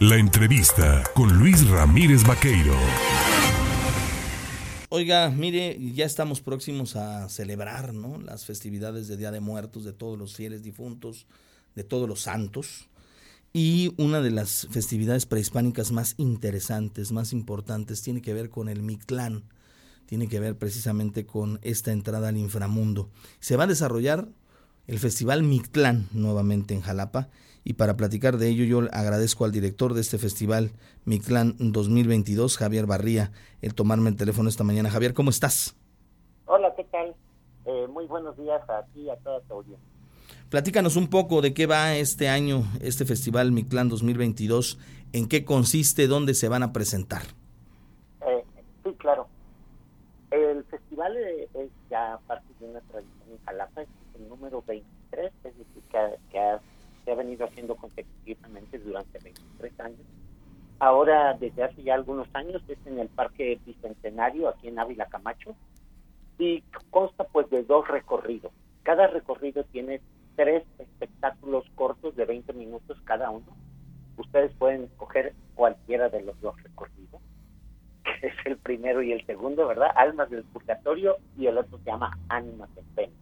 La entrevista con Luis Ramírez Vaqueiro. Oiga, mire, ya estamos próximos a celebrar ¿no? las festividades de Día de Muertos de todos los fieles difuntos, de todos los santos. Y una de las festividades prehispánicas más interesantes, más importantes, tiene que ver con el Mictlán, tiene que ver precisamente con esta entrada al inframundo. Se va a desarrollar el Festival Mictlán nuevamente en Jalapa y para platicar de ello, yo agradezco al director de este festival, Mictlán 2022, Javier Barría, el tomarme el teléfono esta mañana. Javier, ¿cómo estás? Hola, ¿qué tal? Eh, muy buenos días a ti y a toda tu audiencia. Platícanos un poco de qué va este año, este festival Mictlán 2022, en qué consiste, dónde se van a presentar. Eh, sí, claro. El festival eh, es ya parte de una tradición en Jalapa, es el número 23, es decir, que, que ha se ha venido haciendo consecutivamente durante 23 años. Ahora, desde hace ya algunos años, es en el Parque Bicentenario, aquí en Ávila Camacho, y consta pues de dos recorridos. Cada recorrido tiene tres espectáculos cortos de 20 minutos cada uno. Ustedes pueden escoger cualquiera de los dos recorridos, que es el primero y el segundo, ¿verdad? Almas del Purgatorio y el otro se llama Ánimas en Pena.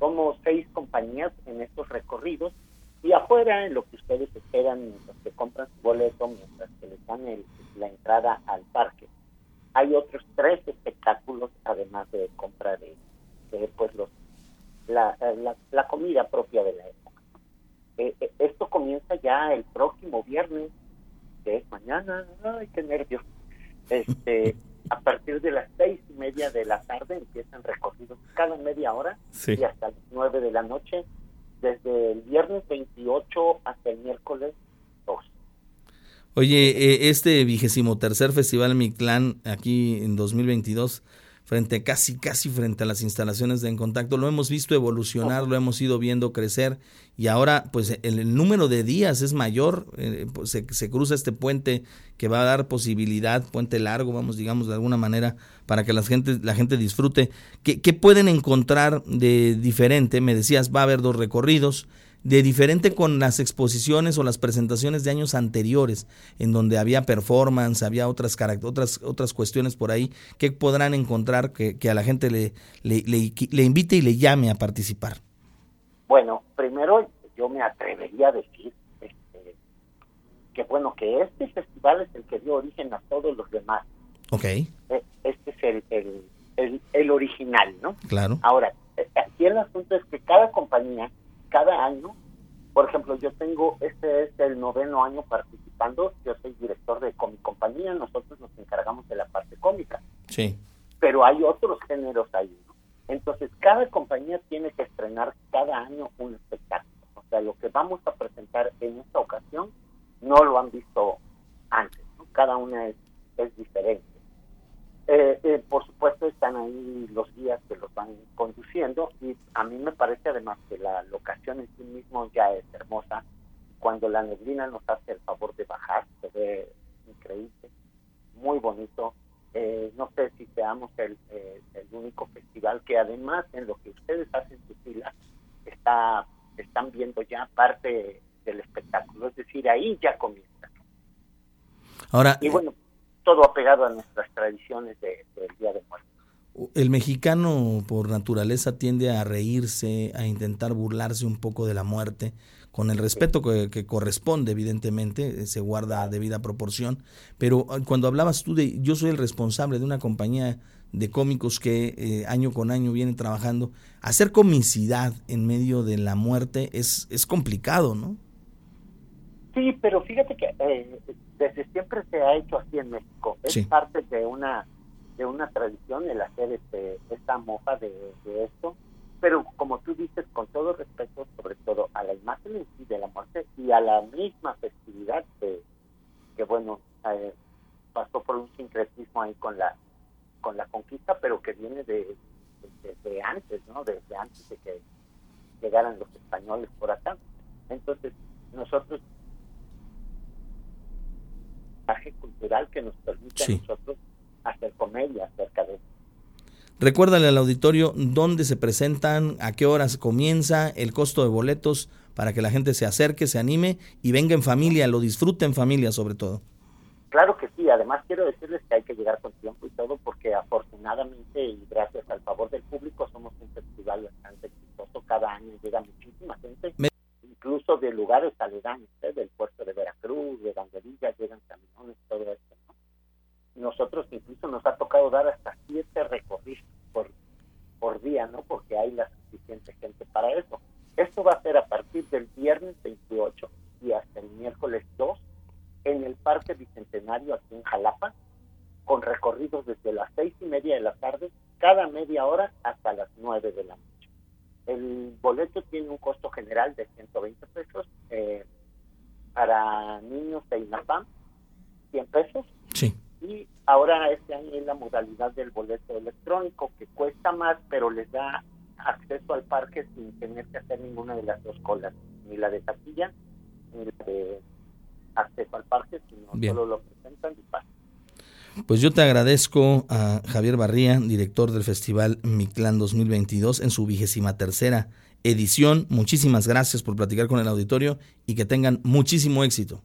Somos seis compañías en estos recorridos y afuera, en lo que ustedes esperan mientras que compran su boleto, mientras que les dan la entrada al parque, hay otros tres espectáculos, además de compra de, pues los la, la, comida propia de la época. Eh, eh, esto comienza ya el próximo viernes, que es mañana, ay, qué nervios. Este, a partir de las seis y media de la tarde empiezan recorridos cada media hora y hasta las nueve de la noche desde el viernes 28 hasta el miércoles 2. Oye, eh, este vigésimo tercer Festival Mi Clan aquí en 2022 frente casi casi frente a las instalaciones de En Contacto. Lo hemos visto evolucionar, lo hemos ido viendo crecer y ahora pues el, número de días es mayor, eh, pues, se, se, cruza este puente que va a dar posibilidad, puente largo, vamos digamos de alguna manera, para que la gente, la gente disfrute. ¿Qué, qué pueden encontrar de diferente? Me decías, va a haber dos recorridos, de diferente con las exposiciones o las presentaciones de años anteriores, en donde había performance, había otras, otras, otras cuestiones por ahí, que podrán encontrar que, a la gente le, le, invite y le llame a participar? Bueno, primero yo me atrevería a decir este, que bueno, que este festival es el que dio origen a todos los demás. Ok. E, este es el, el, el original, ¿no? Claro. Ahora, aquí el asunto es que cada compañía cada año, por ejemplo, yo tengo, este es el noveno año participando, yo soy director de mi compañía, nosotros nos encargamos de la parte cómica. Sí. Pero hay otros géneros ahí, ¿no? Entonces, cada compañía tiene que estrenar cada año un espectáculo. O sea, lo que vamos a presentar en esta ocasión no lo han visto antes, ¿no? Cada una es, es diferente. Eh, eh, por supuesto están ahí los guías que los van conduciendo y a mí me parece además que la locación en sí mismo ya es hermosa. Cuando la neblina nos hace el favor de bajar, se ve increíble, muy bonito. Eh, no sé si seamos el, el único festival que además en lo que ustedes hacen su fila está están viendo ya parte del espectáculo, es decir, ahí ya comienza. Ahora, y bueno, todo apegado a nuestras tradiciones del Día de Muertos. El mexicano por naturaleza tiende a reírse, a intentar burlarse un poco de la muerte, con el respeto que, corresponde, evidentemente, se guarda debida proporción, pero ah, cuando hablabas tú de, yo soy el responsable de una compañía de cómicos que eh, año con año viene trabajando, hacer comicidad en medio de la muerte es, es complicado, ¿no? Sí, pero fíjate que eh, desde siempre se ha hecho así en México. Es parte de una de una tradición el hacer este esta mofa de, esto, pero como tú dices, con todo respeto, sobre todo a la imagen en sí de la muerte y a la misma festividad que, que bueno, eh, pasó por un sincretismo ahí con la con la conquista, pero que viene de, de, antes, ¿no? Desde antes de que llegaran los españoles por acá. Entonces, nosotros cultural que nos permite a nosotros hacer comedia acerca de eso. Recuérdale al auditorio dónde se presentan, a qué horas comienza, el costo de boletos para que la gente se acerque, se anime y venga en familia, lo disfrute en familia sobre todo. Claro que sí, además quiero decirles que hay que llegar con tiempo y todo porque afortunadamente y gracias al favor del público somos un festival bastante exitoso, cada año llega muchísima gente, incluso de lugares aledaños, ¿eh? del puerto de Veracruz, de Banderilla, llegan camiones, todo esto. Nosotros incluso nos ha tocado dar hasta siete recorridos por, por día, ¿no? Porque hay la suficiente gente para eso. Esto va a partir del viernes 28 y hasta el miércoles 2 en el Parque Bicentenario aquí en Jalapa, con recorridos desde las seis y media de la tarde, cada media hora hasta las nueve de la noche. El boleto tiene un costo general de 120 pesos eh, para niños de INAPAM, 100 pesos. Sí. Y ahora este año es la modalidad del boleto electrónico, que cuesta más, pero les da acceso al parque sin tener que hacer ninguna de las dos colas, ni la de taquilla, ni la de acceso al parque, sino solo lo presentan y pasan. Pues yo te agradezco a Javier Barría, director del Festival Mictlán 2022, en su vigésima tercera edición. Muchísimas gracias por platicar con el auditorio y que tengan muchísimo éxito.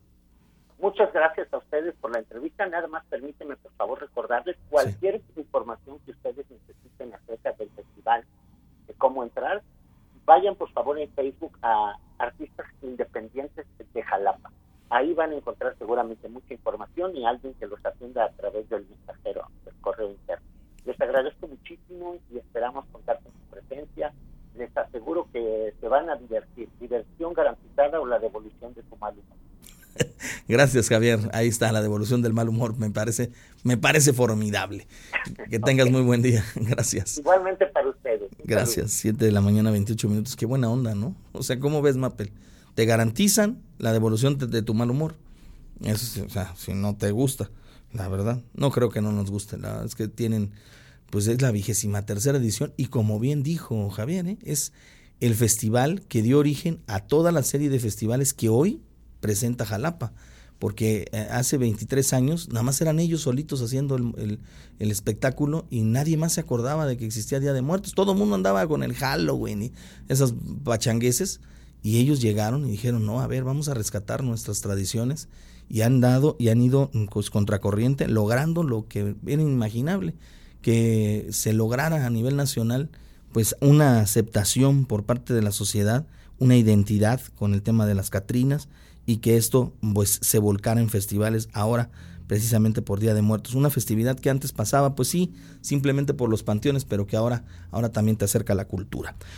Muchas gracias a ustedes por la entrevista. Nada más permíteme, por favor, recordarles cualquier información que ustedes necesiten acerca del festival, de cómo entrar. Vayan, por favor, en Facebook a Artistas Independientes de Jalapa. Ahí van a encontrar seguramente mucha información y alguien que los atienda a través del mensajero, del correo interno. Les agradezco muchísimo y esperamos contar con su presencia. Les aseguro que se van a divertir. Diversión garantizada o la devolución de su mal humor. Gracias, Javier. Ahí está la devolución del mal humor. Me parece, me parece formidable. Que tengas muy buen día. Gracias. Igualmente. Gracias. Siete de la mañana, 28 minutos. Qué buena onda, ¿no? O sea, ¿cómo ves, Mapel? te garantizan la devolución de, tu mal humor. Eso, o sea, si no te gusta, la verdad, no creo que no nos guste. La verdad es que tienen, pues es la vigésima tercera edición y como bien dijo Javier, ¿eh? es el festival que dio origen a toda la serie de festivales que hoy presenta Jalapa. Porque eh, hace 23 años nada más eran ellos solitos haciendo el, el, espectáculo y nadie más se acordaba de que existía Día de Muertos. Todo el mundo andaba con el Halloween y esas pachangueses y ellos llegaron y dijeron, no, a ver, vamos a rescatar nuestras tradiciones. Y han dado y han ido pues, contracorriente, logrando lo que era inimaginable, que se lograra a nivel nacional pues una aceptación por parte de la sociedad, una identidad con el tema de las Catrinas y que esto pues se volcara en festivales ahora precisamente por Día de Muertos, una festividad que antes pasaba pues sí, simplemente por los panteones, pero que ahora ahora también te acerca a la cultura.